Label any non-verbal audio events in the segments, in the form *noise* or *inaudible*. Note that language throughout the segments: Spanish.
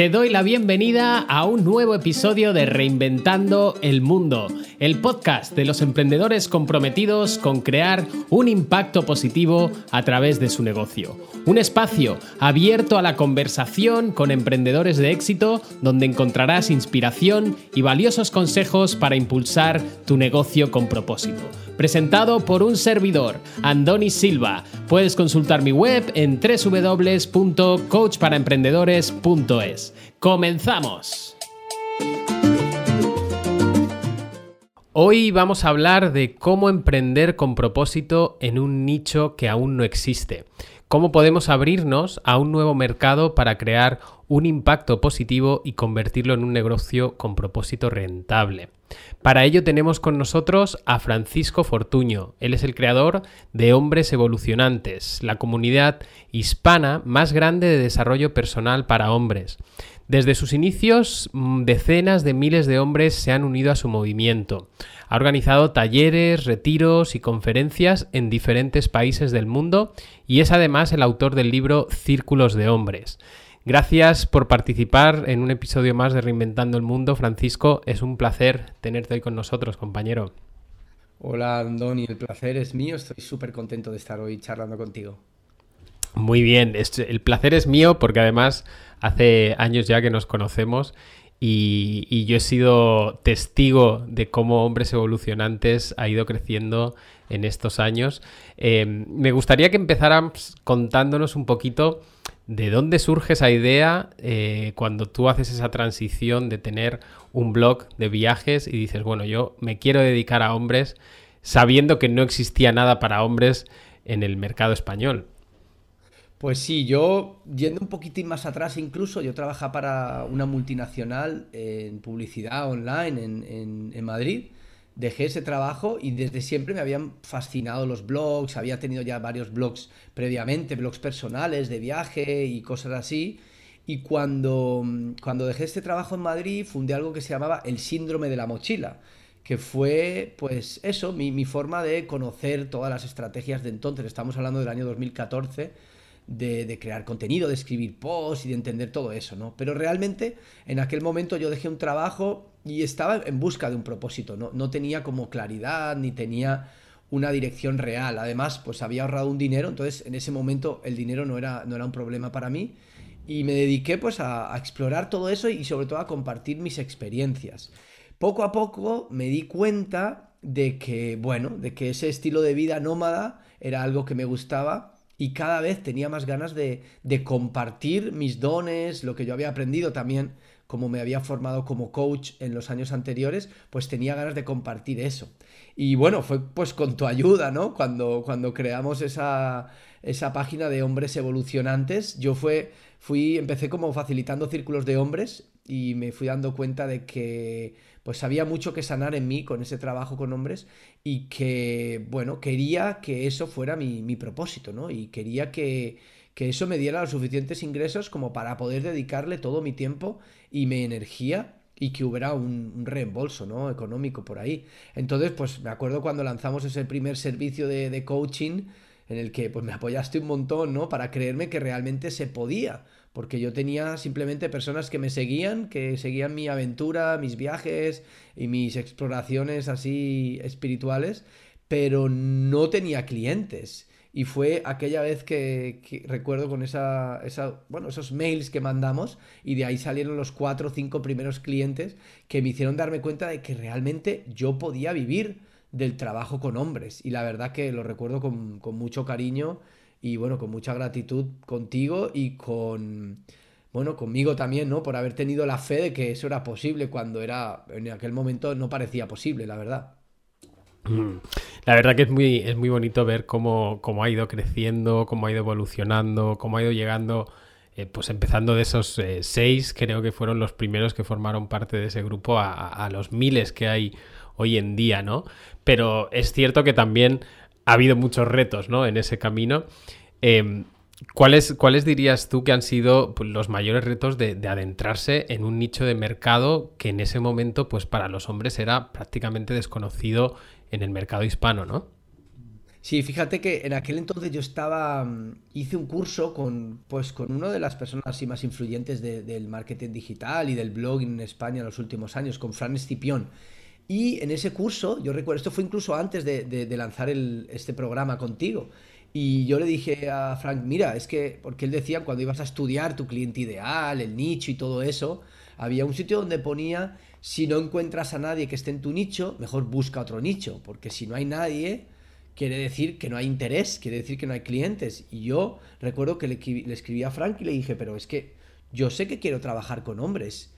Te doy la bienvenida a un nuevo episodio de Reinventando el Mundo, el podcast de los emprendedores comprometidos con crear un impacto positivo a través de su negocio. Un espacio abierto a la conversación con emprendedores de éxito donde encontrarás inspiración y valiosos consejos para impulsar tu negocio con propósito presentado por un servidor, Andoni Silva. Puedes consultar mi web en www.coachparaemprendedores.es. ¡Comenzamos! Hoy vamos a hablar de cómo emprender con propósito en un nicho que aún no existe. Cómo podemos abrirnos a un nuevo mercado para crear un impacto positivo y convertirlo en un negocio con propósito rentable. Para ello tenemos con nosotros a Francisco Fortuño. Él es el creador de Hombres Evolucionantes, la comunidad hispana más grande de desarrollo personal para hombres. Desde sus inicios, mm, decenas de miles de hombres se han unido a su movimiento. Ha organizado talleres, retiros y conferencias en diferentes países del mundo y es además el autor del libro Círculos de Hombres. Gracias por participar en un episodio más de Reinventando el Mundo, Francisco. Es un placer tenerte hoy con nosotros, compañero. Hola, Andoni, el placer es mío. Estoy súper contento de estar hoy charlando contigo. Muy bien, el placer es mío porque además hace años ya que nos conocemos y, yo he sido testigo de cómo Hombres Evolucionantes ha ido creciendo en estos años. Eh, me gustaría que empezáramos contándonos un poquito ¿De dónde surge esa idea eh, cuando tú haces esa transición de tener un blog de viajes y dices, bueno, yo me quiero dedicar a hombres sabiendo que no existía nada para hombres en el mercado español? Pues sí, yo yendo un poquitín más atrás incluso, yo trabajaba para una multinacional en publicidad online en, en Madrid dejé ese trabajo y desde siempre me habían fascinado los blogs, había tenido ya varios blogs previamente, blogs personales de viaje y cosas así. Y cuando, cuando dejé este trabajo en Madrid, fundé algo que se llamaba el síndrome de la mochila, que fue, pues eso, mi, mi forma de conocer todas las estrategias de entonces. Estamos hablando del año 2014 de, crear contenido, de escribir posts y de entender todo eso, ¿no? Pero realmente en aquel momento yo dejé un trabajo y estaba en busca de un propósito, ¿no? No tenía como claridad ni tenía una dirección real. Además, pues había ahorrado un dinero, entonces en ese momento el dinero no era, no era un problema para mí y me dediqué pues a, a explorar todo eso y sobre todo a compartir mis experiencias. Poco a poco me di cuenta de que, bueno, de que ese estilo de vida nómada era algo que me gustaba y cada vez tenía más ganas de, compartir mis dones, lo que yo había aprendido también, como me había formado como coach en los años anteriores, pues tenía ganas de compartir eso. Y bueno, fue pues con tu ayuda, ¿no? Cuando, cuando creamos esa, esa página de hombres evolucionantes, yo fue, fui, empecé como facilitando círculos de hombres y me fui dando cuenta de que pues había mucho que sanar en mí con ese trabajo con hombres y que, bueno, quería que eso fuera mi, propósito, ¿no? Y quería que, eso me diera los suficientes ingresos como para poder dedicarle todo mi tiempo y mi energía y que hubiera un, reembolso ¿no? económico por ahí. Entonces, pues me acuerdo cuando lanzamos ese primer servicio de, de coaching en el que pues me apoyaste un montón, ¿no? Para creerme que realmente se podía porque yo tenía simplemente personas que me seguían, que seguían mi aventura, mis viajes y mis exploraciones así espirituales, pero no tenía clientes. Y fue aquella vez que, recuerdo con esa, bueno, esos mails que mandamos y de ahí salieron los cuatro o cinco primeros clientes que me hicieron darme cuenta de que realmente yo podía vivir del trabajo con hombres. Y la verdad que lo recuerdo con, con mucho cariño y bueno, con mucha gratitud contigo y con, bueno, conmigo también, ¿no? Por haber tenido la fe de que eso era posible cuando era, en aquel momento no parecía posible, la verdad. Mm. La verdad que es muy, es muy bonito ver cómo, cómo, ha ido creciendo, cómo ha ido evolucionando, cómo ha ido llegando, eh, pues empezando de esos eh, seis, creo que fueron los primeros que formaron parte de ese grupo, a, a, los miles que hay hoy en día, ¿no? Pero es cierto que también ha habido muchos retos ¿no? en ese camino. Em, ¿cuáles, ¿Cuáles dirías tú que han sido pues, los mayores retos de, adentrarse en un nicho de mercado que en ese momento, pues para los hombres era prácticamente desconocido en el mercado hispano, ¿no? Sí, fíjate que en aquel entonces yo estaba, mm, hice un curso con, pues, con una de las personas así más influyentes de- del marketing digital y del blog en España en los últimos años, con Fran Escipión. Y en ese curso, yo recuerdo, esto fue incluso antes de, lanzar el- este programa contigo. Y yo le dije a Frank, mira, es que, porque él decía, cuando ibas a estudiar tu cliente ideal, el nicho y todo eso, había un sitio donde ponía, si no encuentras a nadie que esté en tu nicho, mejor busca otro nicho, porque si no hay nadie, quiere decir que no hay interés, quiere decir que no hay clientes. Y yo recuerdo que le, le escribí a Frank y le dije, pero es que yo sé que quiero trabajar con hombres.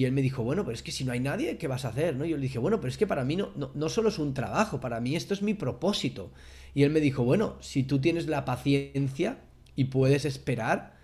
Y él me dijo, bueno, pero es que si no hay nadie, ¿qué vas a hacer? ¿no? Y yo le dije, bueno, pero es que para mí no, no, no solo es un trabajo, para mí esto es mi propósito. Y él me dijo, bueno, si tú tienes la paciencia y puedes esperar,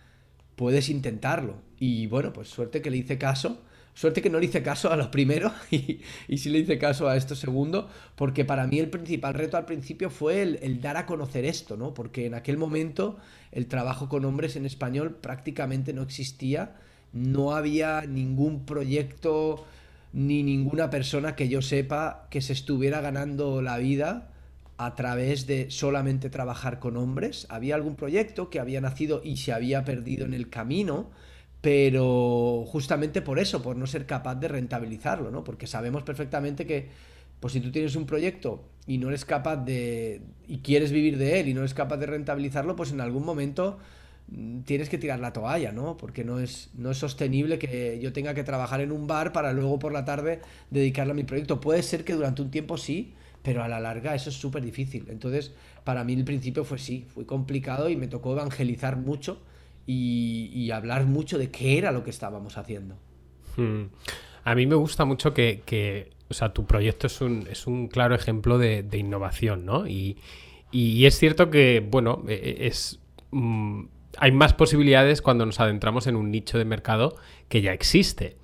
puedes intentarlo. Y bueno, pues suerte que le hice caso. Suerte que no le hice caso a lo primero *laughs* y, sí le hice caso a esto segundo, porque para mí el principal reto al principio fue el, el dar a conocer esto, ¿no? Porque en aquel momento el trabajo con hombres en español prácticamente no existía, no había ningún proyecto ni ninguna persona que yo sepa que se estuviera ganando la vida a través de solamente trabajar con hombres. Había algún proyecto que había nacido y se había perdido en el camino, pero justamente por eso, por no ser capaz de rentabilizarlo, ¿no? Porque sabemos perfectamente que, pues si tú tienes un proyecto y no eres capaz de, y quieres vivir de él y no eres capaz de rentabilizarlo, pues en algún momento tienes que tirar la toalla, ¿no? Porque no es, no es sostenible que yo tenga que trabajar en un bar para luego por la tarde dedicarle a mi proyecto. Puede ser que durante un tiempo sí, pero a la larga eso es súper difícil. Entonces, para mí el principio fue sí, fue complicado y me tocó evangelizar mucho y, hablar mucho de qué era lo que estábamos haciendo. Hmm. A mí me gusta mucho que, o sea, tu proyecto es un, es un claro ejemplo de, de innovación, ¿no? Y, y es cierto que, bueno, e- e- es... mm, hay más posibilidades cuando nos adentramos en un nicho de mercado que ya existe.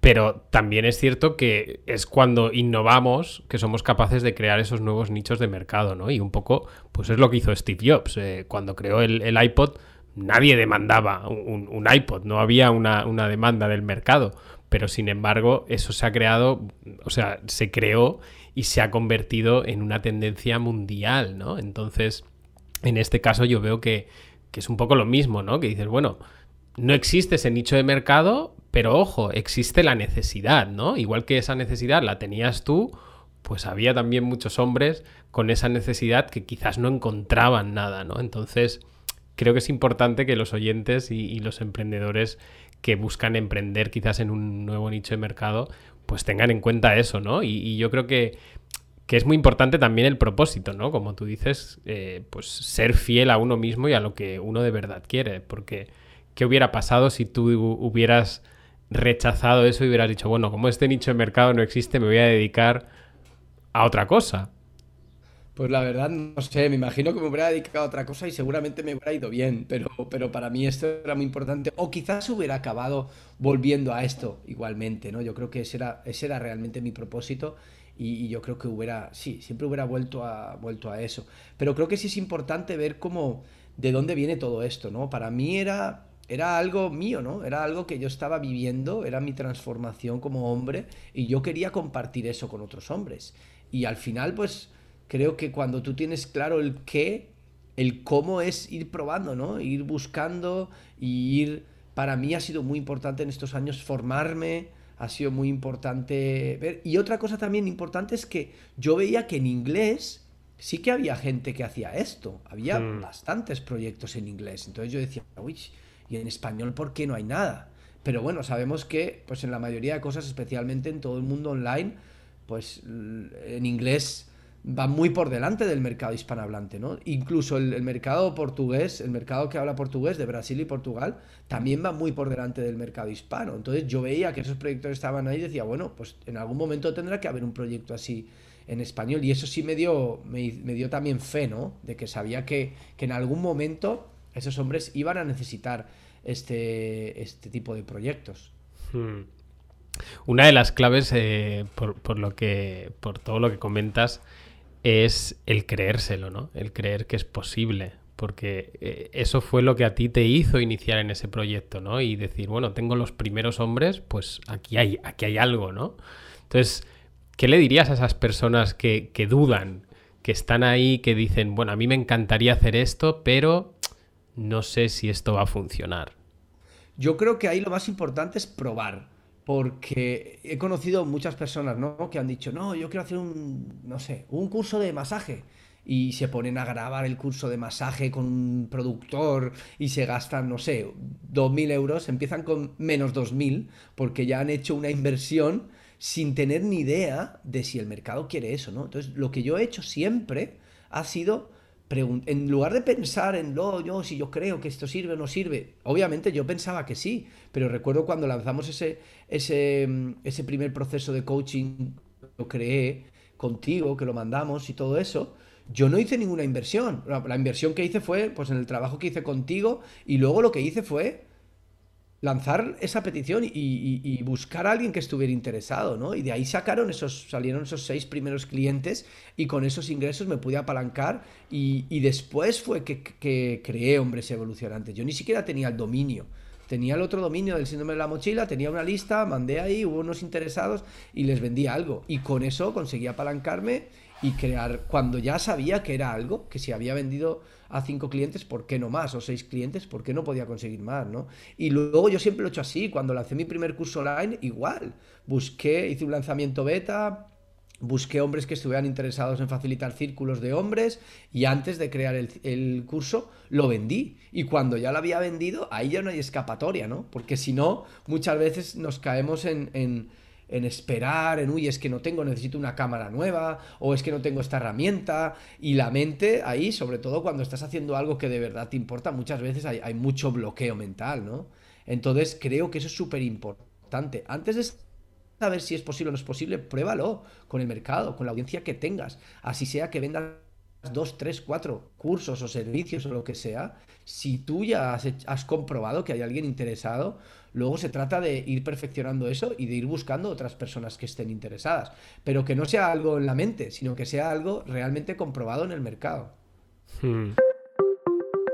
Pero también es cierto que es cuando innovamos que somos capaces de crear esos nuevos nichos de mercado, ¿no? Y un poco, pues es lo que hizo Steve Jobs. eh, cuando creó el, iPod, nadie demandaba un, un iPod, no había una, una demanda del mercado. Pero sin embargo, eso se ha creado, o sea, se creó y se ha convertido en una tendencia mundial, ¿no? Entonces, en este caso yo veo que, que es un poco lo mismo, ¿no? Que dices, bueno, no existe ese nicho de mercado, pero ojo, existe la necesidad, ¿no? Igual que esa necesidad la tenías tú, pues había también muchos hombres con esa necesidad que quizás no encontraban nada, ¿no? Entonces, creo que es importante que los oyentes y, los emprendedores que buscan emprender quizás en un nuevo nicho de mercado, pues tengan en cuenta eso, ¿no? Y, y yo creo que, que es muy importante también el propósito, ¿no? Como tú dices, eh, pues ser fiel a uno mismo y a lo que uno de verdad quiere, porque ¿qué hubiera pasado si tú hubieras rechazado eso y hubieras dicho, bueno, como este nicho de mercado no existe, me voy a dedicar a otra cosa? Pues la verdad, no sé, me imagino que me hubiera dedicado a otra cosa y seguramente me hubiera ido bien, pero, pero para mí esto era muy importante. O quizás hubiera acabado volviendo a esto igualmente, ¿no? Yo creo que ese era, ese era realmente mi propósito y, yo creo que hubiera, sí, siempre hubiera vuelto a, vuelto a eso. Pero creo que sí es importante ver cómo, de dónde viene todo esto, ¿no? Para mí era, era algo mío, ¿no? Era algo que yo estaba viviendo, era mi transformación como hombre y yo quería compartir eso con otros hombres. Y al final, pues creo que cuando tú tienes claro el qué, el cómo es ir probando, ¿no? Ir buscando y ir... Para mí ha sido muy importante en estos años formarme, ha sido muy importante ver. Y otra cosa también importante es que yo veía que en inglés sí que había gente que hacía esto. Había Hmm. bastantes proyectos en inglés. Entonces yo decía, uy, ¿y en español por qué no hay nada? Pero bueno, sabemos que pues en la mayoría de cosas, especialmente en todo el mundo online, pues en inglés va muy por delante del mercado hispanohablante, ¿no? Incluso el, mercado portugués, el mercado que habla portugués de Brasil y Portugal, también va muy por delante del mercado hispano. Entonces yo veía que esos proyectos estaban ahí y decía, bueno, pues en algún momento tendrá que haber un proyecto así en español. Y eso sí me dio, me, dio también fe, ¿no? De que sabía que, que en algún momento esos hombres iban a necesitar este, este tipo de proyectos. Hmm. Una de las claves, eh, por lo que, por todo lo que comentas, es el creérselo, ¿no? El creer que es posible. Porque eh, eso fue lo que a ti te hizo iniciar en ese proyecto, ¿no? Y decir, bueno, tengo los primeros hombres, pues aquí hay, aquí hay algo, ¿no? Entonces, ¿qué le dirías a esas personas que, que dudan, que están ahí, que dicen, bueno, a mí me encantaría hacer esto, pero no sé si esto va a funcionar? Yo creo que ahí lo más importante es probar porque he conocido muchas personas, ¿no? Que han dicho, no, yo quiero hacer un, no sé, un curso de masaje. Y se ponen a grabar el curso de masaje con un productor y se gastan, no sé, 2.000 euros, empiezan con menos 2.000 porque ya han hecho una inversión sin tener ni idea de si el mercado quiere eso, ¿no? Entonces, lo que yo he hecho siempre ha sido en lugar de pensar en lo, yo, si yo creo que esto sirve o no sirve, obviamente yo pensaba que sí, pero recuerdo cuando lanzamos ese, ese, ese primer proceso de coaching, lo creé contigo, que lo mandamos y todo eso, yo no hice ninguna inversión. La, inversión que hice fue pues en el trabajo que hice contigo y luego lo que hice fue lanzar esa petición y, buscar a alguien que estuviera interesado, ¿no? Y de ahí sacaron esos, salieron esos seis primeros clientes y con esos ingresos me pude apalancar y, después fue que, que, creé Hombres Evolucionantes. Yo ni siquiera tenía el dominio. Tenía el otro dominio del síndrome de la mochila, tenía una lista, mandé ahí, hubo unos interesados y les vendí algo. Y con eso conseguí apalancarme y crear, cuando ya sabía que era algo, que si había vendido a cinco clientes, ¿por qué no más? O seis clientes, ¿por qué no podía conseguir más? ¿no? Y luego yo siempre lo he hecho así, cuando lancé mi primer curso online, igual, busqué, hice un lanzamiento beta, busqué hombres que estuvieran interesados en facilitar círculos de hombres y antes de crear el, curso lo vendí. Y cuando ya lo había vendido, ahí ya no hay escapatoria, ¿no? Porque si no, muchas veces nos caemos en en esperar, en uy, es que no tengo, necesito una cámara nueva, o es que no tengo esta herramienta, y la mente ahí, sobre todo cuando estás haciendo algo que de verdad te importa, muchas veces hay, mucho bloqueo mental, ¿no? Entonces creo que eso es súper importante. Antes de saber si es posible o no es posible, pruébalo con el mercado, con la audiencia que tengas, así sea que vendas dos, tres, cuatro cursos o servicios o lo que sea, si tú ya has comprobado que hay alguien interesado, Luego se trata de ir perfeccionando eso y de ir buscando otras personas que estén interesadas. Pero que no sea algo en la mente, sino que sea algo realmente comprobado en el mercado. Hmm.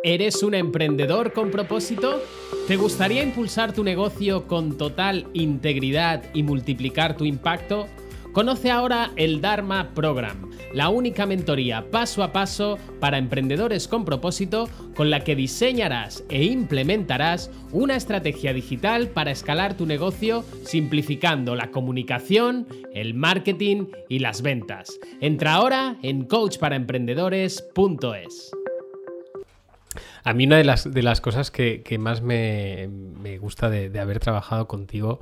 ¿Eres un emprendedor con propósito? ¿Te gustaría impulsar tu negocio con total integridad y multiplicar tu impacto? Conoce ahora el Dharma Program, la única mentoría paso a paso para emprendedores con propósito con la que diseñarás e implementarás una estrategia digital para escalar tu negocio simplificando la comunicación, el marketing y las ventas. Entra ahora en coachparaemprendedores.es. A mí una de las, de las cosas que, más me, gusta de, haber trabajado contigo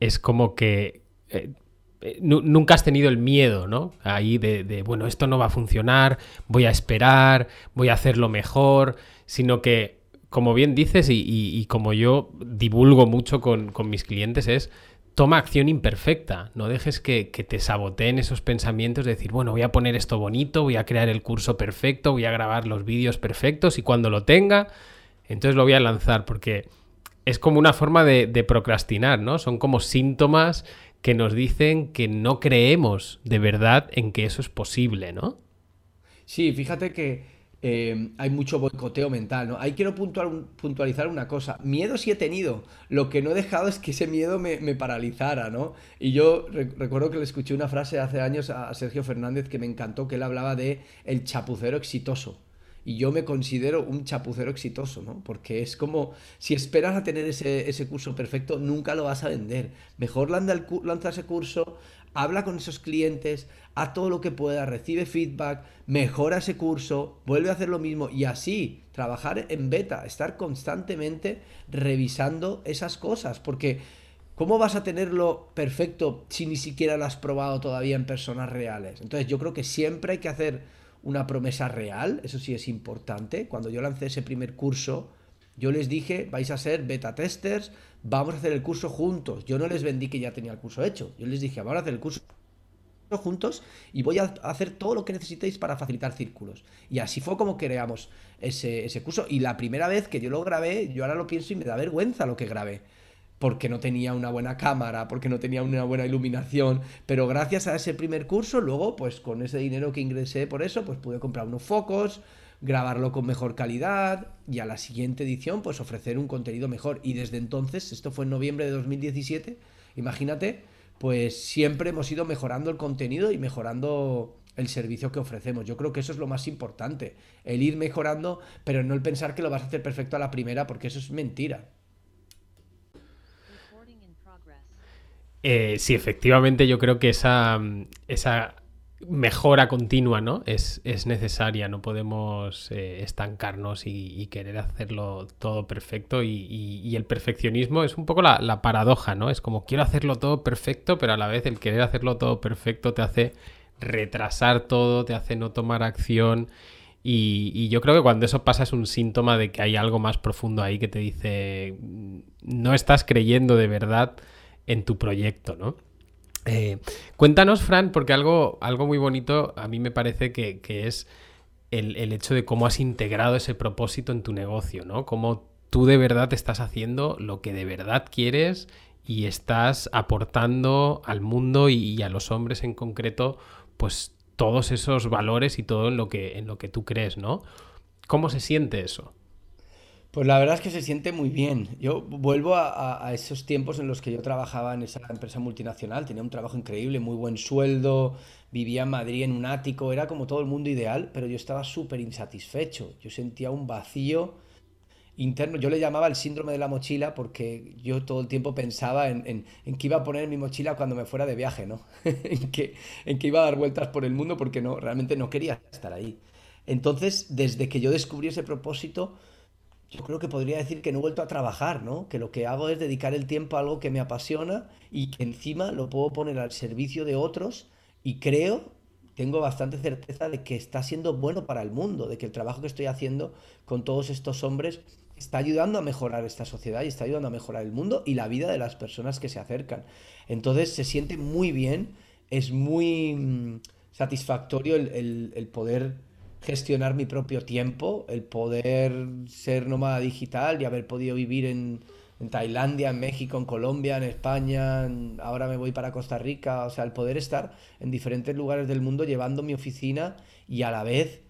es como que eh, eh, nunca has tenido el miedo, ¿no? Ahí de, bueno, esto no va a funcionar, voy a esperar, voy a hacerlo mejor, sino que, como bien dices y, como yo divulgo mucho con, mis clientes, es toma acción imperfecta, no dejes que, te saboteen esos pensamientos de decir, bueno, voy a poner esto bonito, voy a crear el curso perfecto, voy a grabar los vídeos perfectos y cuando lo tenga, entonces lo voy a lanzar, porque es como una forma de, de procrastinar, ¿no? Son como síntomas que nos dicen que no creemos de verdad en que eso es posible, ¿no? Sí, fíjate que eh, hay mucho boicoteo mental, ¿no? Ahí quiero puntualizar una cosa. Miedo sí he tenido. Lo que no he dejado es que ese miedo me, paralizara, ¿no? Y yo recuerdo que le escuché una frase hace años a Sergio Fernández que me encantó, que él hablaba de el chapucero exitoso y yo me considero un chapucero exitoso, ¿no? Porque es como, si esperas a tener ese, curso perfecto, nunca lo vas a vender. Mejor lanza, lanza ese curso, habla con esos clientes, haz todo lo que pueda, recibe feedback, mejora ese curso, vuelve a hacer lo mismo y así trabajar en beta, estar constantemente revisando esas cosas, porque ¿cómo vas a tenerlo perfecto si ni siquiera lo has probado todavía en personas reales? Entonces yo creo que siempre hay que hacer una promesa real, eso sí es importante. Cuando yo lancé ese primer curso, yo les dije, vais a ser beta testers, vamos a hacer el curso juntos. Yo no les vendí que ya tenía el curso hecho, yo les dije, vamos a hacer el curso juntos y voy a hacer todo lo que necesitéis para facilitar círculos. Y así fue como creamos ese, ese curso. Y la primera vez que yo lo grabé, yo ahora lo pienso y me da vergüenza lo que grabé porque no tenía una buena cámara, porque no tenía una buena iluminación, pero gracias a ese primer curso, luego, pues con ese dinero que ingresé por eso, pues pude comprar unos focos, grabarlo con mejor calidad y a la siguiente edición, pues ofrecer un contenido mejor. Y desde entonces, esto fue en noviembre de 2017, imagínate, pues siempre hemos ido mejorando el contenido y mejorando el servicio que ofrecemos. Yo creo que eso es lo más importante, el ir mejorando, pero no el pensar que lo vas a hacer perfecto a la primera, porque eso es mentira. Eh, sí, efectivamente yo creo que esa, mejora continua ¿no? es, necesaria, no podemos eh, estancarnos y, querer hacerlo todo perfecto y, el perfeccionismo es un poco la, la, paradoja, ¿no? Es como quiero hacerlo todo perfecto, pero a la vez el querer hacerlo todo perfecto te hace retrasar todo, te hace no tomar acción. Y, yo creo que cuando eso pasa es un síntoma de que hay algo más profundo ahí que te dice, no estás creyendo de verdad en tu proyecto, ¿no? Eh, cuéntanos, Fran, porque algo, algo muy bonito a mí me parece que, es el, el, hecho de cómo has integrado ese propósito en tu negocio, ¿no? Cómo tú de verdad estás haciendo lo que de verdad quieres y estás aportando al mundo y a los hombres en concreto pues todos esos valores y todo en lo que, en lo que tú crees, ¿no? ¿Cómo se siente eso? Pues la verdad es que se siente muy bien. Yo vuelvo a, esos tiempos en los que yo trabajaba en esa empresa multinacional, tenía un trabajo increíble, muy buen sueldo, vivía en Madrid en un ático, era como todo el mundo ideal, pero yo estaba súper insatisfecho. Yo sentía un vacío interno. Yo le llamaba el síndrome de la mochila porque yo todo el tiempo pensaba en, en, qué iba a poner mi mochila cuando me fuera de viaje, ¿no? *laughs* en, que, en que iba a dar vueltas por el mundo porque no, realmente no quería estar ahí. Entonces, desde que yo descubrí ese propósito, yo creo que podría decir que no he vuelto a trabajar, ¿no? Que lo que hago es dedicar el tiempo a algo que me apasiona y que encima lo puedo poner al servicio de otros y creo, tengo bastante certeza de que está siendo bueno para el mundo, de que el trabajo que estoy haciendo con todos estos hombres está ayudando a mejorar esta sociedad y está ayudando a mejorar el mundo y la vida de las personas que se acercan. Entonces se siente muy bien, es muy mm, satisfactorio el, poder gestionar mi propio tiempo, el poder ser nómada digital y haber podido vivir en, en Tailandia, en México, en Colombia, en España, ahora me voy para Costa Rica, o sea, el poder estar en diferentes lugares del mundo llevando mi oficina y a la vez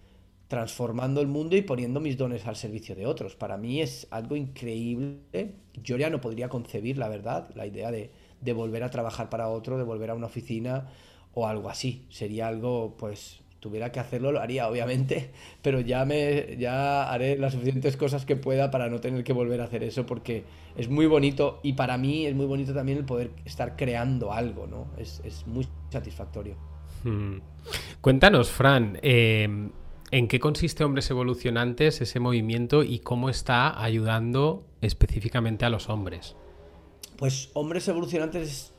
transformando el mundo y poniendo mis dones al servicio de otros. Para mí es algo increíble. Yo ya no podría concebir, la verdad, la idea de, volver a trabajar para otro, de volver a una oficina o algo así. Sería algo, pues, tuviera que hacerlo, lo haría, obviamente, *laughs* pero ya, me, ya haré las suficientes cosas que pueda para no tener que volver a hacer eso, porque es muy bonito y para mí es muy bonito también el poder estar creando algo, ¿no? Es, muy satisfactorio. Hmm. Cuéntanos, Fran, eh, ¿En qué consiste Hombres Evolucionantes, ese movimiento, y cómo está ayudando específicamente a los hombres? Pues Hombres Evolucionantes es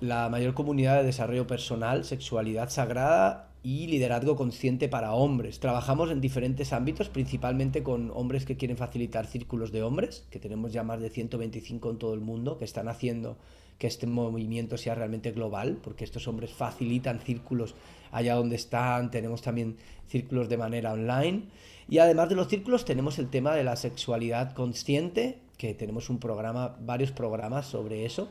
la mayor comunidad de desarrollo personal, sexualidad sagrada y liderazgo consciente para hombres. Trabajamos en diferentes ámbitos, principalmente con hombres que quieren facilitar círculos de hombres, que tenemos ya más de 125 en todo el mundo, que están haciendo que este movimiento sea realmente global, porque estos hombres facilitan círculos allá donde están, tenemos también círculos de manera online. Y además de los círculos tenemos el tema de la sexualidad consciente, que tenemos un programa, varios programas sobre eso,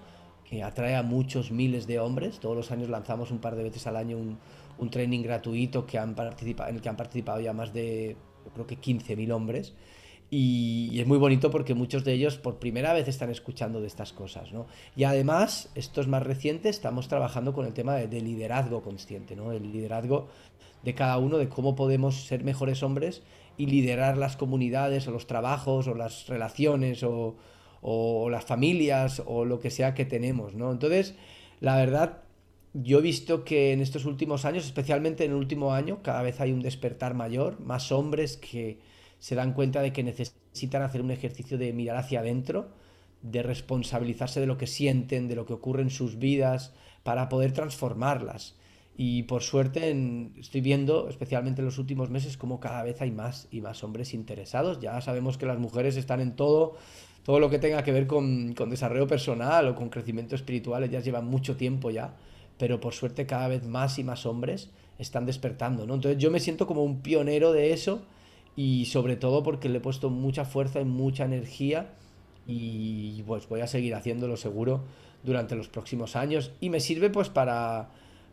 que atrae a muchos miles de hombres. Todos los años lanzamos un par de veces al año un, un training gratuito que han participado, en el que han participado ya más de, creo que 15.000 hombres. Y, es muy bonito porque muchos de ellos por primera vez están escuchando de estas cosas, ¿no? Y además, esto es más reciente, estamos trabajando con el tema de, liderazgo consciente, ¿no? El liderazgo de cada uno, de cómo podemos ser mejores hombres y liderar las comunidades o los trabajos o las relaciones o, o las familias o lo que sea que tenemos, ¿no? Entonces, la verdad, yo he visto que en estos últimos años, especialmente en el último año, cada vez hay un despertar mayor, más hombres que se dan cuenta de que necesitan hacer un ejercicio de mirar hacia adentro, de responsabilizarse de lo que sienten, de lo que ocurre en sus vidas, para poder transformarlas. Y por suerte estoy viendo, especialmente en los últimos meses, como cada vez hay más y más hombres interesados. Ya sabemos que las mujeres están en todo, todo lo que tenga que ver con, con desarrollo personal o con crecimiento espiritual, ellas llevan mucho tiempo ya, pero por suerte cada vez más y más hombres están despertando. ¿no? Entonces yo me siento como un pionero de eso y sobre todo porque le he puesto mucha fuerza y mucha energía y pues voy a seguir haciéndolo seguro durante los próximos años y me sirve pues para,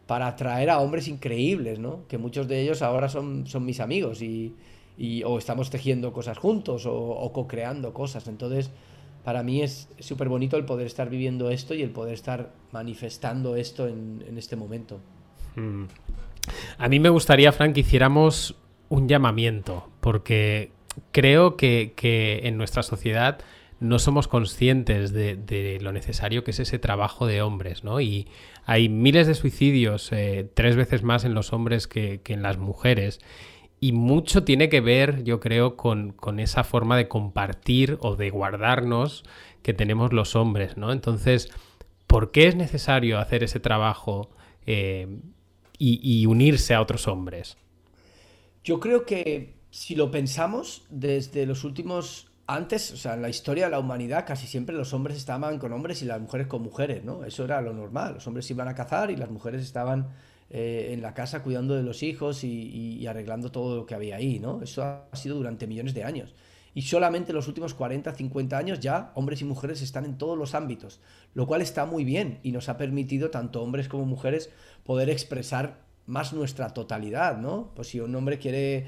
para atraer a hombres increíbles, ¿no? Que muchos de ellos ahora son, son mis amigos y, o estamos tejiendo cosas juntos o, co-creando cosas. Entonces, para mí es súper bonito el poder estar viviendo esto y el poder estar manifestando esto en, este momento. Mm. A mí me gustaría, Frank, que hiciéramos un llamamiento, porque creo que, en nuestra sociedad no somos conscientes de, lo necesario que es ese trabajo de hombres, ¿no? Y hay miles de suicidios, eh, tres veces más en los hombres que, en las mujeres. Y mucho tiene que ver, yo creo, con, esa forma de compartir o de guardarnos que tenemos los hombres, ¿no? Entonces, ¿por qué es necesario hacer ese trabajo eh, y unirse a otros hombres? Yo creo que si lo pensamos desde los últimos antes, o sea, en la historia de la humanidad casi siempre los hombres estaban con hombres y las mujeres con mujeres, ¿no? Eso era lo normal. Los hombres iban a cazar y las mujeres estaban eh, en la casa cuidando de los hijos y, arreglando todo lo que había ahí, ¿no? Eso ha sido durante millones de años. Y solamente en los últimos 40, 50 años ya hombres y mujeres están en todos los ámbitos, lo cual está muy bien y nos ha permitido, tanto hombres como mujeres, poder expresar más nuestra totalidad, ¿no? Pues si un hombre quiere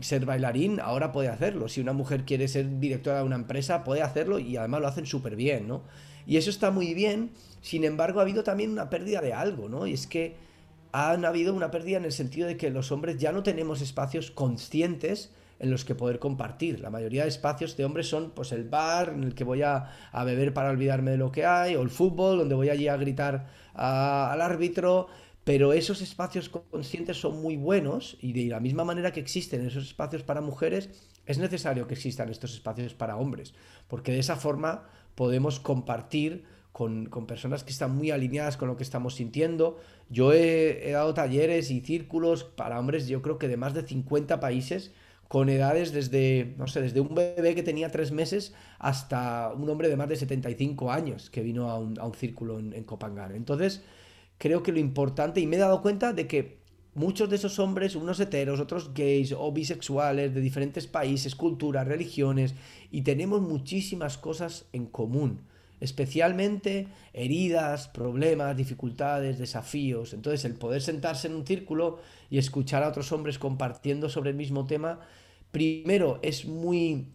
ser bailarín, ahora puede hacerlo. Si una mujer quiere ser directora de una empresa, puede hacerlo y además lo hacen súper bien, ¿no? Y eso está muy bien, sin embargo ha habido también una pérdida de algo, ¿no? Y es que ha habido una pérdida en el sentido de que los hombres ya no tenemos espacios conscientes en los que poder compartir. La mayoría de espacios de hombres son pues el bar en el que voy a, beber para olvidarme de lo que hay, o el fútbol donde voy allí a gritar al árbitro, pero esos espacios conscientes son muy buenos y de la misma manera que existen esos espacios para mujeres, es necesario que existan estos espacios para hombres, porque de esa forma podemos compartir con, personas que están muy alineadas con lo que estamos sintiendo. Yo he, dado talleres y círculos para hombres, yo creo que de más de 50 países, con edades desde, no sé, desde un bebé que tenía tres meses hasta un hombre de más de 75 años que vino a un, círculo en, en Copangar. Entonces, creo que lo importante, y me he dado cuenta de que muchos de esos hombres, unos heteros, otros gays o bisexuales de diferentes países, culturas, religiones, y tenemos muchísimas cosas en común, especialmente heridas, problemas, dificultades, desafíos. Entonces el poder sentarse en un círculo y escuchar a otros hombres compartiendo sobre el mismo tema, primero es muy,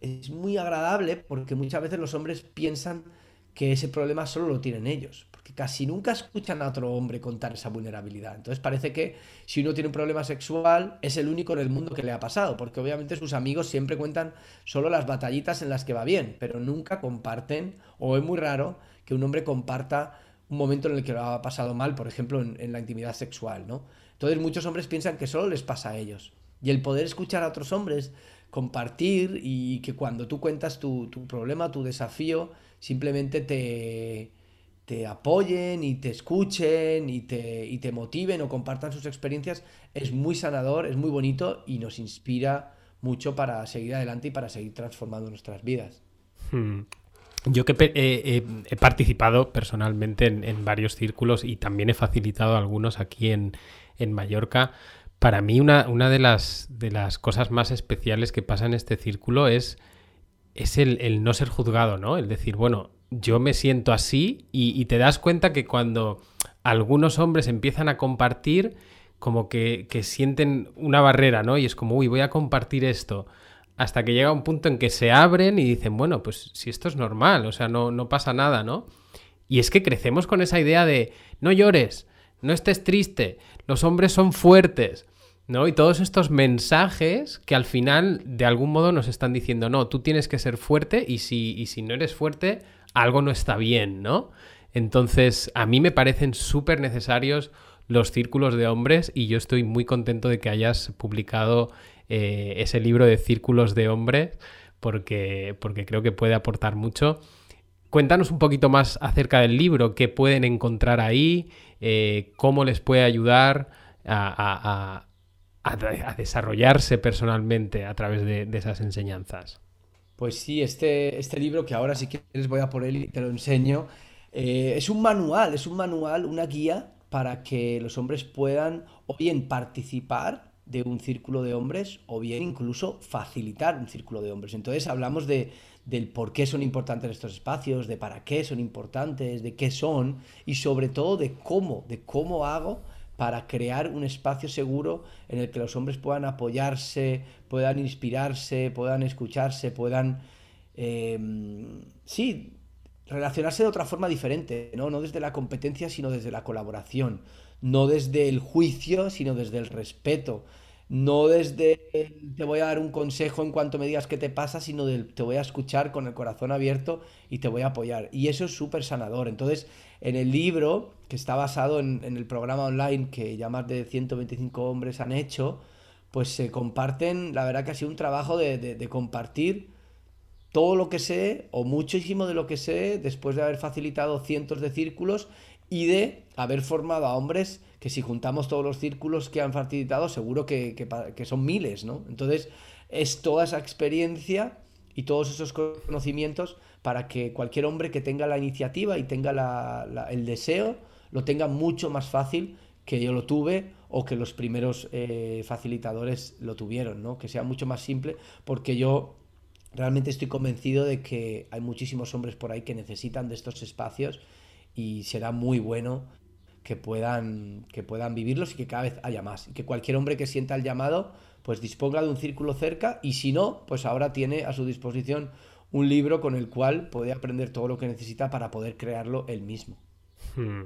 es muy agradable porque muchas veces los hombres piensan que ese problema solo lo tienen ellos, casi nunca escuchan a otro hombre contar esa vulnerabilidad. Entonces parece que si uno tiene un problema sexual es el único en el mundo que le ha pasado, porque obviamente sus amigos siempre cuentan solo las batallitas en las que va bien, pero nunca comparten, o es muy raro que un hombre comparta un momento en el que lo ha pasado mal, por ejemplo, en, la intimidad sexual, ¿no? Entonces muchos hombres piensan que solo les pasa a ellos. Y el poder escuchar a otros hombres, compartir y que cuando tú cuentas tu, tu problema, tu desafío, simplemente te, te apoyen y te escuchen y te, y te motiven o compartan sus experiencias, es muy sanador, es muy bonito y nos inspira mucho para seguir adelante y para seguir transformando nuestras vidas. Hmm. Yo que he participado personalmente en, varios círculos y también he facilitado algunos aquí en, en Mallorca. Para mí una, una de, las, de las cosas más especiales que pasa en este círculo es es el, no ser juzgado, ¿no? El decir, bueno, yo me siento así y, te das cuenta que cuando algunos hombres empiezan a compartir, como que, sienten una barrera, ¿no? Y es como, uy, voy a compartir esto. Hasta que llega un punto en que se abren y dicen, bueno, pues si esto es normal, o sea, no, no pasa nada, ¿no? Y es que crecemos con esa idea de, no llores, no estés triste, los hombres son fuertes. ¿no? Y todos estos mensajes que al final de algún modo nos están diciendo, no, tú tienes que ser fuerte y si, si no eres fuerte, algo no está bien, ¿no? Entonces, a mí me parecen súper necesarios los círculos de hombres y yo estoy muy contento de que hayas publicado eh, ese libro de círculos de hombres porque, porque creo que puede aportar mucho. Cuéntanos un poquito más acerca del libro, qué pueden encontrar ahí, eh, cómo les puede ayudar a, a, desarrollarse personalmente a través de, esas enseñanzas. Pues sí, este, este libro que ahora si quieres voy a por él y te lo enseño, eh, es un manual, es un manual, una guía para que los hombres puedan o bien participar de un círculo de hombres o bien incluso facilitar un círculo de hombres. Entonces hablamos de, del por qué son importantes estos espacios, de para qué son importantes, de qué son y sobre todo de cómo, de cómo hago para crear un espacio seguro en el que los hombres puedan apoyarse, puedan inspirarse, puedan escucharse, puedan, em, sí, relacionarse de otra forma diferente, ¿no? no desde la competencia, sino desde la colaboración, no desde el juicio, sino desde el respeto. No desde te voy a dar un consejo en cuanto me digas qué te pasa, sino del te voy a escuchar con el corazón abierto y te voy a apoyar. Y eso es súper sanador. Entonces, en el libro, que está basado en, el programa online que ya más de 125 hombres han hecho, pues se comparten, la verdad que ha sido un trabajo de, de compartir todo lo que sé, o muchísimo de lo que sé, después de haber facilitado cientos de círculos y de haber formado a hombres que si juntamos todos los círculos que han facilitado, seguro que, son miles, ¿no? Entonces, es toda esa experiencia y todos esos conocimientos para que cualquier hombre que tenga la iniciativa y tenga el deseo, lo tenga mucho más fácil que yo lo tuve o que los primeros eh, facilitadores lo tuvieron, ¿no? Que sea mucho más simple, porque yo realmente estoy convencido de que hay muchísimos hombres por ahí que necesitan de estos espacios y será muy bueno que puedan, que puedan vivirlos y que cada vez haya más. Y que cualquier hombre que sienta el llamado, pues disponga de un círculo cerca y si no, pues ahora tiene a su disposición un libro con el cual puede aprender todo lo que necesita para poder crearlo él mismo. Hmm.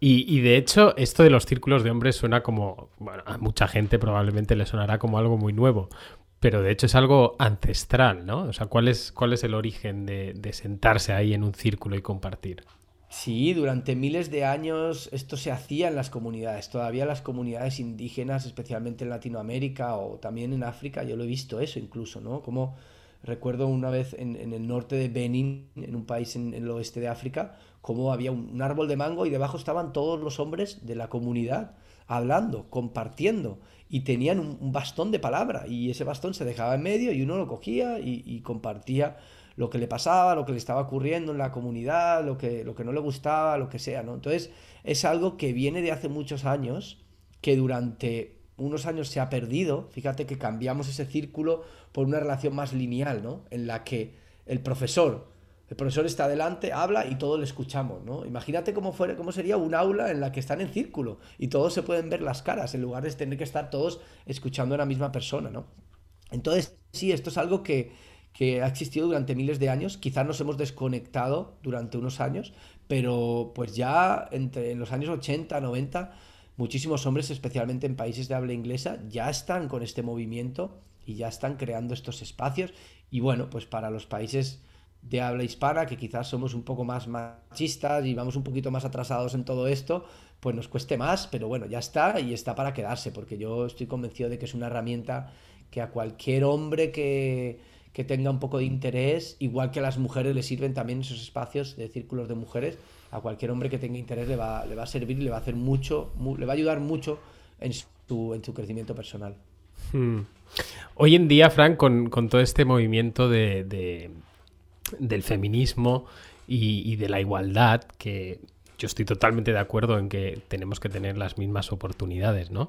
Y, y, de hecho, esto de los círculos de hombres suena como, bueno, a mucha gente probablemente le sonará como algo muy nuevo, pero de hecho es algo ancestral, ¿no? O sea, ¿cuál es, cuál es el origen de, de sentarse ahí en un círculo y compartir? Sí, durante miles de años esto se hacía en las comunidades. Todavía las comunidades indígenas, especialmente en Latinoamérica o también en África, yo lo he visto eso incluso, ¿no? Como recuerdo una vez en, el norte de Benín, en un país en, el oeste de África, como había un, árbol de mango y debajo estaban todos los hombres de la comunidad hablando, compartiendo y tenían un, bastón de palabra y ese bastón se dejaba en medio y uno lo cogía y, compartía lo que le pasaba, lo que le estaba ocurriendo en la comunidad, lo que, lo que no le gustaba, lo que sea, ¿no? Entonces es algo que viene de hace muchos años, que durante unos años se ha perdido, fíjate que cambiamos ese círculo por una relación más lineal, ¿no? En la que el profesor el profesor está adelante, habla y todos le escuchamos, ¿no? Imagínate cómo, fuera, cómo sería un aula en la que están en círculo y todos se pueden ver las caras en lugar de tener que estar todos escuchando a la misma persona, ¿no? Entonces, sí, esto es algo que, ha existido durante miles de años, quizás nos hemos desconectado durante unos años, pero pues ya entre en los años 80, 90, muchísimos hombres, especialmente en países de habla inglesa, ya están con este movimiento y ya están creando estos espacios y bueno, pues para los países de habla hispana, que quizás somos un poco más machistas y vamos un poquito más atrasados en todo esto, pues nos cueste más, pero bueno, ya está y está para quedarse, porque yo estoy convencido de que es una herramienta que a cualquier hombre que, que tenga un poco de interés, igual que a las mujeres le sirven también esos espacios de círculos de mujeres, a cualquier hombre que tenga interés le va, le va a servir le va a hacer mucho, le va a ayudar mucho en su, en su crecimiento personal. Hmm. Hoy en día, Frank, con, con todo este movimiento de del feminismo y, de la igualdad, que yo estoy totalmente de acuerdo en que tenemos que tener las mismas oportunidades, ¿no?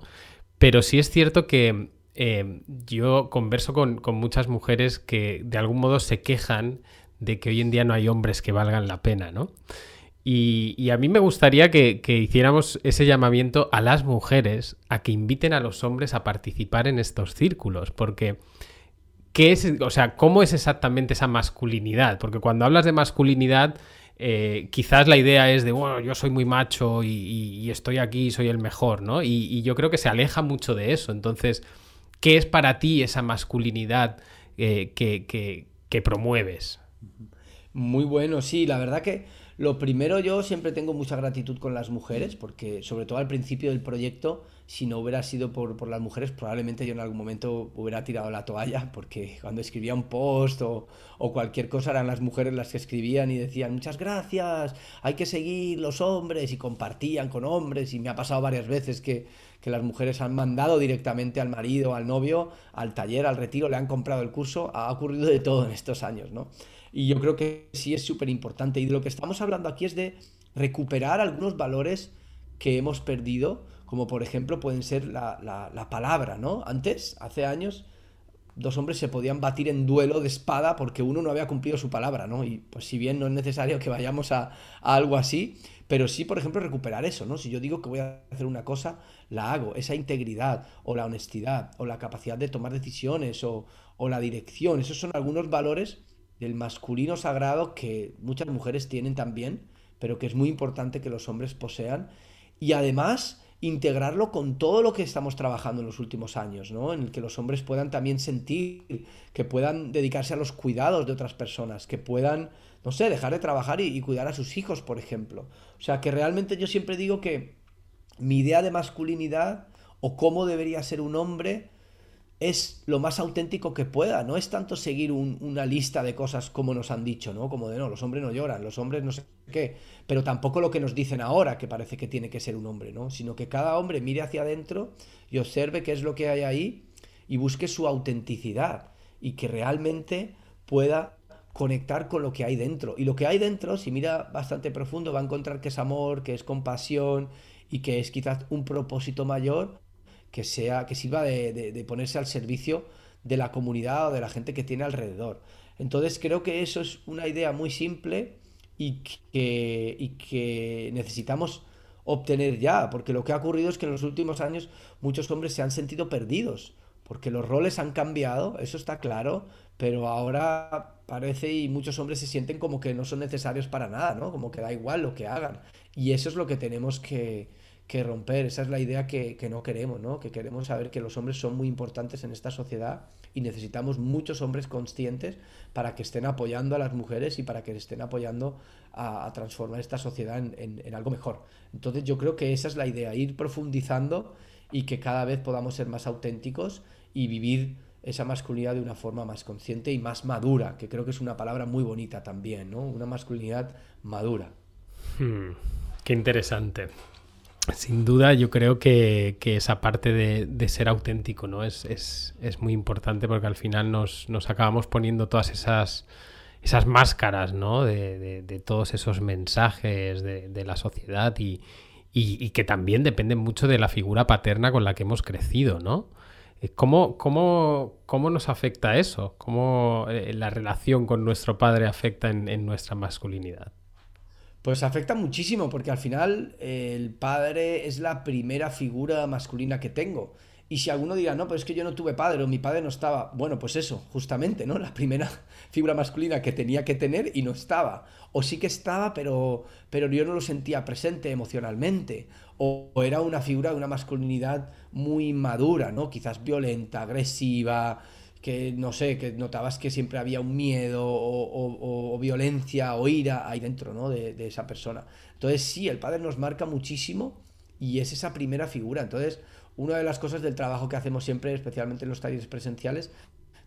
Pero sí es cierto que eh, yo converso con, muchas mujeres que de algún modo se quejan de que hoy en día no hay hombres que valgan la pena, ¿no? Y, a mí me gustaría que, que, hiciéramos ese llamamiento a las mujeres a que inviten a los hombres a participar en estos círculos, porque ¿qué es, o sea, cómo es exactamente esa masculinidad? Porque cuando hablas de masculinidad, eh, quizás la idea es de, bueno, yo soy muy macho y, estoy aquí, soy el mejor, ¿no? Y, yo creo que se aleja mucho de eso. Entonces, ¿qué es para ti esa masculinidad eh, que, que promueves? Muy bueno, sí, la verdad que lo primero yo siempre tengo mucha gratitud con las mujeres, porque sobre todo al principio del proyecto si no hubiera sido por, las mujeres, probablemente yo en algún momento hubiera tirado la toalla, porque cuando escribía un post o, cualquier cosa eran las mujeres las que escribían y decían muchas gracias, hay que seguir los hombres y compartían con hombres y me ha pasado varias veces que, que las mujeres han mandado directamente al marido, al novio, al taller, al retiro, le han comprado el curso, ha ocurrido de todo en estos años, ¿no? Y yo creo que sí es súper importante y de lo que estamos hablando aquí es de recuperar algunos valores que hemos perdido como por ejemplo pueden ser la, palabra, ¿no? Antes, hace años, dos hombres se podían batir en duelo de espada porque uno no había cumplido su palabra, ¿no? Y pues si bien no es necesario que vayamos a, algo así, pero sí, por ejemplo, recuperar eso, ¿no? Si yo digo que voy a hacer una cosa, la hago, esa integridad o la honestidad o la capacidad de tomar decisiones o, o la dirección, esos son algunos valores del masculino sagrado que muchas mujeres tienen también, pero que es muy importante que los hombres posean y además integrarlo con todo lo que estamos trabajando en los últimos años, ¿no? En el que los hombres puedan también sentir, que puedan dedicarse a los cuidados de otras personas, que puedan, no sé, dejar de trabajar y, y cuidar a sus hijos, por ejemplo. O sea, que realmente yo siempre digo que mi idea de masculinidad o cómo debería ser un hombre es lo más auténtico que pueda. No es tanto seguir una lista de cosas como nos han dicho, ¿no? Como de no, los hombres no lloran, los hombres no sé qué. Pero tampoco lo que nos dicen ahora, que parece que tiene que ser un hombre, ¿no? Sino que cada hombre mire hacia adentro y observe qué es lo que hay ahí y busque su autenticidad y que realmente pueda conectar con lo que hay dentro. Y lo que hay dentro, si mira bastante profundo, va a encontrar que es amor, que es compasión y que es quizás un propósito mayor que sea que sirva de, ponerse al servicio de la comunidad o de la gente que tiene alrededor. Entonces creo que eso es una idea muy simple y que, y que necesitamos obtener ya, porque lo que ha ocurrido es que en los últimos años muchos hombres se han sentido perdidos, porque los roles han cambiado, eso está claro, pero ahora parece y muchos hombres se sienten como que no son necesarios para nada, ¿no? Como que da igual lo que hagan. Y eso es lo que tenemos que, que romper. Esa es la idea que, no queremos, ¿no? Que queremos saber que los hombres son muy importantes en esta sociedad y necesitamos muchos hombres conscientes para que estén apoyando a las mujeres y para que estén apoyando a, transformar esta sociedad en, algo mejor. Entonces yo creo que esa es la idea, ir profundizando y que cada vez podamos ser más auténticos y vivir esa masculinidad de una forma más consciente y más madura, que creo que es una palabra muy bonita también, ¿no? Una masculinidad madura. Hmm, qué interesante. Sin duda, yo creo que, esa parte de, ser auténtico ¿no? Es, muy importante porque al final nos, acabamos poniendo todas esas, esas máscaras ¿no? de, todos esos mensajes de, la sociedad y, que también dependen mucho de la figura paterna con la que hemos crecido. ¿no? Eh, ¿Cómo, cómo, cómo nos afecta eso? ¿Cómo eh, la relación con nuestro padre afecta en nuestra masculinidad? Pues afecta muchísimo porque al final el padre es la primera figura masculina que tengo. Y si alguno dirá, no, pero es que yo no tuve padre o mi padre no estaba, bueno, pues eso, justamente, ¿no? *laughs* La primera figura masculina que tenía que tener y no estaba. O sí que estaba, pero, pero yo no lo sentía presente emocionalmente. O, o era una figura de una masculinidad muy madura, ¿no? Quizás violenta, agresiva, que no sé, que notabas que siempre había un miedo o, violencia o ira ahí dentro, ¿no? De, esa persona. Entonces sí, el padre nos marca muchísimo y es esa primera figura. Entonces, una de las cosas del trabajo que hacemos siempre, especialmente en los talleres presenciales,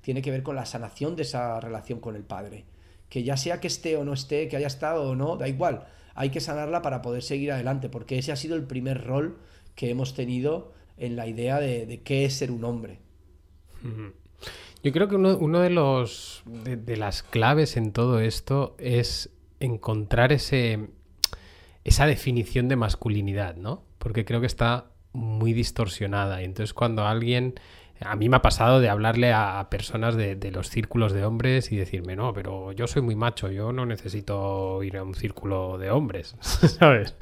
tiene que ver con la sanación de esa relación con el padre. Que ya sea que esté o no esté, que haya estado o no, da igual. Hay que sanarla para poder seguir adelante, porque ese ha sido el primer rol que hemos tenido en la idea de, qué es ser un hombre. Yo creo que uno, de los de, las claves en todo esto es encontrar ese esa definición de masculinidad, ¿no? Porque creo que está muy distorsionada. Y entonces cuando alguien a mí me ha pasado de hablarle a, personas de, los círculos de hombres y decirme, no, pero yo soy muy macho, yo no necesito ir a un círculo de hombres, *laughs* ¿sabes?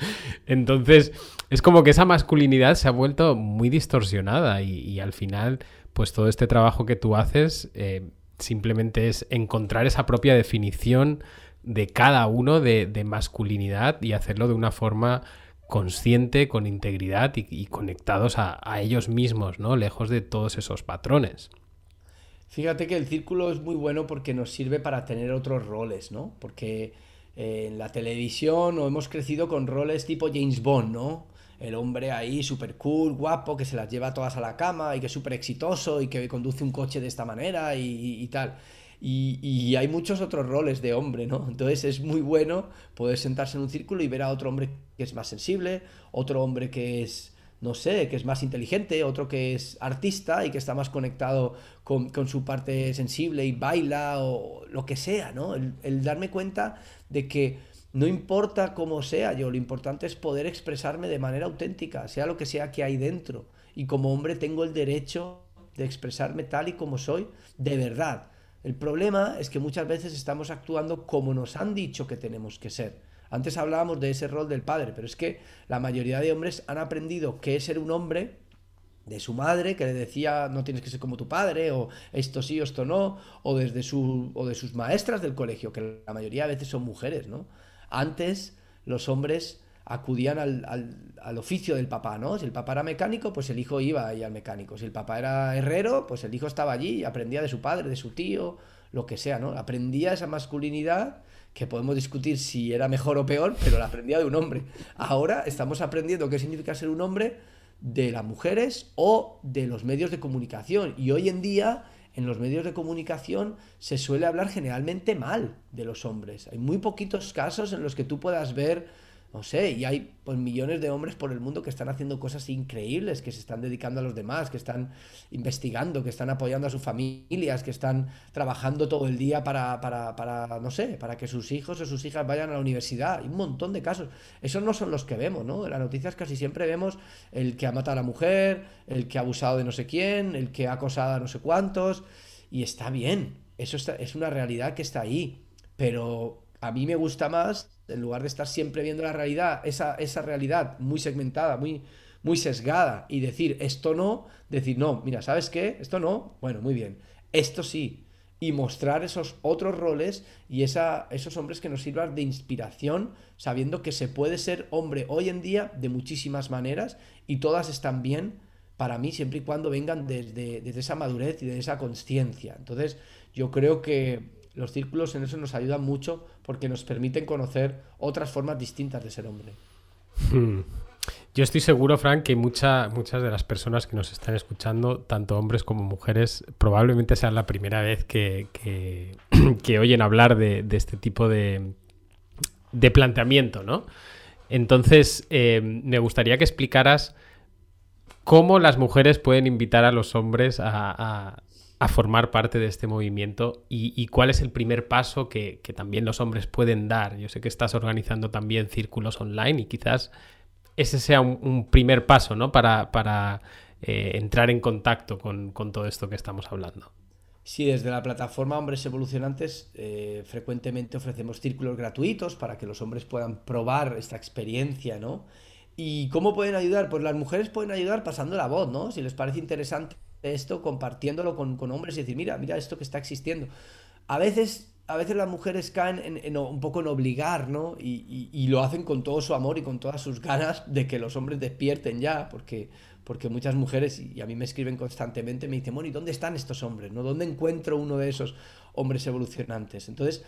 Entonces, es como que esa masculinidad se ha vuelto muy distorsionada y al final pues todo este trabajo que tú haces eh, simplemente es encontrar esa propia definición de cada uno de, masculinidad y hacerlo de una forma consciente, con integridad y, conectados a, ellos mismos, ¿no? Lejos de todos esos patrones. Fíjate que el círculo es muy bueno porque nos sirve para tener otros roles, ¿no? Porque eh, en la televisión o hemos crecido con roles tipo James Bond, ¿no? El hombre ahí súper cool, guapo, que se las lleva todas a la cama y que es súper exitoso y que conduce un coche de esta manera y, tal. Y, hay muchos otros roles de hombre, ¿no? Entonces es muy bueno poder sentarse en un círculo y ver a otro hombre que es más sensible, otro hombre que es, no sé, que es más inteligente, otro que es artista y que está más conectado con, su parte sensible y baila o lo que sea, ¿no? el darme cuenta de que no importa cómo sea yo, lo importante es poder expresarme de manera auténtica, sea lo que sea que hay dentro. Y como hombre tengo el derecho de expresarme tal y como soy, de verdad. El problema es que muchas veces estamos actuando como nos han dicho que tenemos que ser. Antes hablábamos de ese rol del padre, pero es que la mayoría de hombres han aprendido qué es ser un hombre de su madre que le decía no tienes que ser como tu padre o esto sí o esto no o desde su o de sus maestras del colegio que la mayoría de veces son mujeres no antes los hombres acudían al, oficio del papá, ¿no? Si el papá era mecánico, pues el hijo iba ahí al mecánico. Si el papá era herrero, pues el hijo estaba allí y aprendía de su padre, de su tío, lo que sea, ¿no? Aprendía esa masculinidad que podemos discutir si era mejor o peor, pero la aprendía de un hombre. Ahora estamos aprendiendo qué significa ser un hombre de las mujeres o de los medios de comunicación. Y hoy en día en los medios de comunicación se suele hablar generalmente mal de los hombres. Hay muy poquitos casos en los que tú puedas ver no sé, y hay pues millones de hombres por el mundo que están haciendo cosas increíbles, que se están dedicando a los demás, que están investigando, que están apoyando a sus familias, que están trabajando todo el día para, para, para, no sé, para que sus hijos o sus hijas vayan a la universidad. Hay un montón de casos. Esos no son los que vemos, ¿no? En las noticias casi siempre vemos el que ha matado a la mujer, el que ha abusado de no sé quién, el que ha acosado a no sé cuántos, y está bien. Eso es una realidad que está ahí. Pero a mí me gusta más en lugar de estar siempre viendo la realidad, esa, esa realidad muy segmentada, muy, muy sesgada, y decir esto no, decir no, mira, ¿sabes qué? Esto no, bueno, muy bien, esto sí, y mostrar esos otros roles y esa, esos hombres que nos sirvan de inspiración, sabiendo que se puede ser hombre hoy en día de muchísimas maneras y todas están bien para mí siempre y cuando vengan desde, desde esa madurez y de esa conciencia. Entonces, yo creo que los círculos en eso nos ayudan mucho porque nos permiten conocer otras formas distintas de ser hombre. Hmm. Yo estoy seguro, Frank, que muchas de las personas que nos están escuchando, tanto hombres como mujeres, probablemente sea la primera vez que, que, *clears throat* oyen hablar de, este tipo de, de, planteamiento, ¿no? Entonces, eh, me gustaría que explicaras cómo las mujeres pueden invitar a los hombres a formar parte de este movimiento y, cuál es el primer paso que, también los hombres pueden dar. Yo sé que estás organizando también círculos online y quizás ese sea un, primer paso ¿no? para, para eh, entrar en contacto con, todo esto que estamos hablando. Sí, desde la plataforma Hombres Evolucionantes eh, frecuentemente ofrecemos círculos gratuitos para que los hombres puedan probar esta experiencia, ¿no? ¿Y cómo pueden ayudar? Pues las mujeres pueden ayudar pasando la voz, ¿no? Si les parece interesante esto compartiéndolo con, hombres y decir, mira, mira esto que está existiendo. A veces a veces las mujeres caen en, un poco en obligar, ¿no? Y, lo hacen con todo su amor y con todas sus ganas de que los hombres despierten ya, porque, porque muchas mujeres, y a mí me escriben constantemente, me dicen, bueno, ¿y dónde están estos hombres? ¿no? ¿Dónde encuentro uno de esos hombres evolucionantes? Entonces,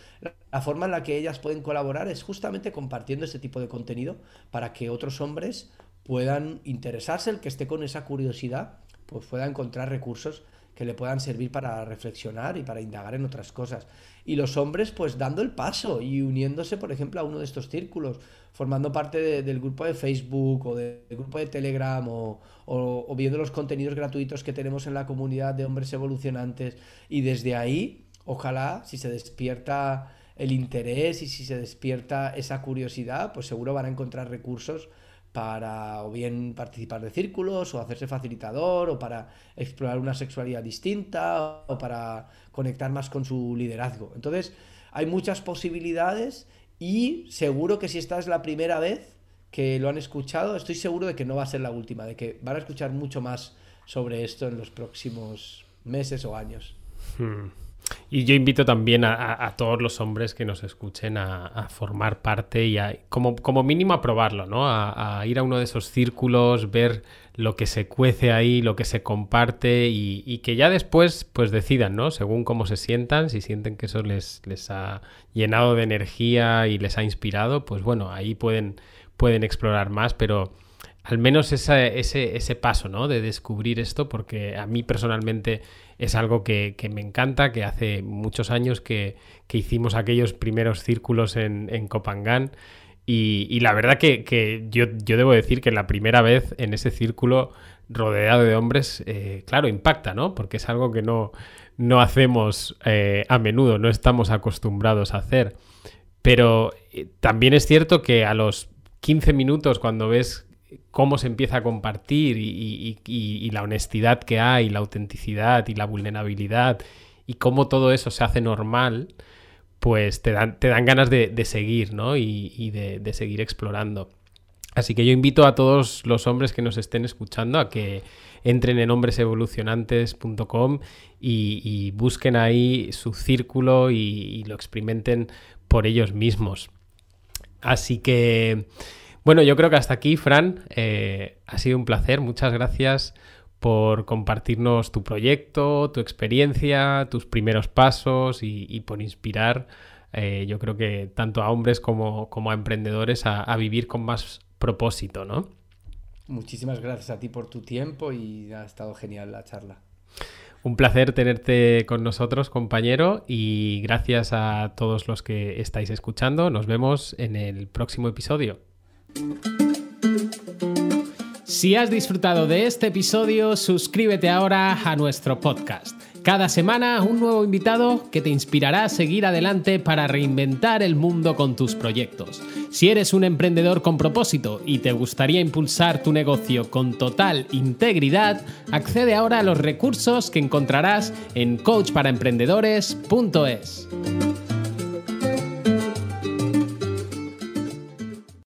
la forma en la que ellas pueden colaborar es justamente compartiendo ese tipo de contenido para que otros hombres puedan interesarse, el que esté con esa curiosidad pues pueda encontrar recursos que le puedan servir para reflexionar y para indagar en otras cosas. Y los hombres, pues dando el paso y uniéndose, por ejemplo, a uno de estos círculos, formando parte del grupo de Facebook o del grupo de Telegram o, o, viendo los contenidos gratuitos que tenemos en la comunidad de hombres evolucionantes. Y desde ahí, ojalá, si se despierta el interés y si se despierta esa curiosidad, pues seguro van a encontrar recursos para o bien participar de círculos o hacerse facilitador o para explorar una sexualidad distinta o para conectar más con su liderazgo. Entonces, hay muchas posibilidades y seguro que si esta es la primera vez que lo han escuchado, estoy seguro de que no va a ser la última, de que van a escuchar mucho más sobre esto en los próximos meses o años. Hmm. Y yo invito también a, todos los hombres que nos escuchen a, formar parte y a, como, como, mínimo a probarlo, ¿no? A, ir a uno de esos círculos, ver lo que se cuece ahí, lo que se comparte y, que ya después pues decidan, ¿no? Según cómo se sientan, si sienten que eso les, les ha llenado de energía y les ha inspirado, pues bueno, ahí pueden, pueden explorar más, pero al menos ese, ese paso, ¿no? De descubrir esto, porque a mí personalmente es algo que, me encanta, que hace muchos años que, hicimos aquellos primeros círculos en, en Copangán. Y, la verdad que, yo, debo decir que la primera vez en ese círculo rodeado de hombres, eh, claro, impacta, ¿no? Porque es algo que no, no hacemos eh, a menudo, no estamos acostumbrados a hacer. Pero eh, también es cierto que a los 15 minutos, cuando ves cómo se empieza a compartir y, la honestidad que hay, la autenticidad y la vulnerabilidad y cómo todo eso se hace normal, pues te dan, te dan ganas de, seguir, ¿no? Y, de, seguir explorando. Así que yo invito a todos los hombres que nos estén escuchando a que entren en hombresevolucionantes.com y, y busquen ahí su círculo y lo experimenten por ellos mismos. Así que... Bueno, yo creo que hasta aquí, Fran, eh, ha sido un placer. Muchas gracias por compartirnos tu proyecto, tu experiencia, tus primeros pasos y, por inspirar, eh, yo creo que tanto a hombres como, como a emprendedores a, a, vivir con más propósito, ¿no? Muchísimas gracias a ti por tu tiempo y ha estado genial la charla. Un placer tenerte con nosotros, compañero, y gracias a todos los que estáis escuchando. Nos vemos en el próximo episodio. Si has disfrutado de este episodio, suscríbete ahora a nuestro podcast. Cada semana un nuevo invitado que te inspirará a seguir adelante para reinventar el mundo con tus proyectos. Si eres un emprendedor con propósito y te gustaría impulsar tu negocio con total integridad, accede ahora a los recursos que encontrarás en coachparaemprendedores.es.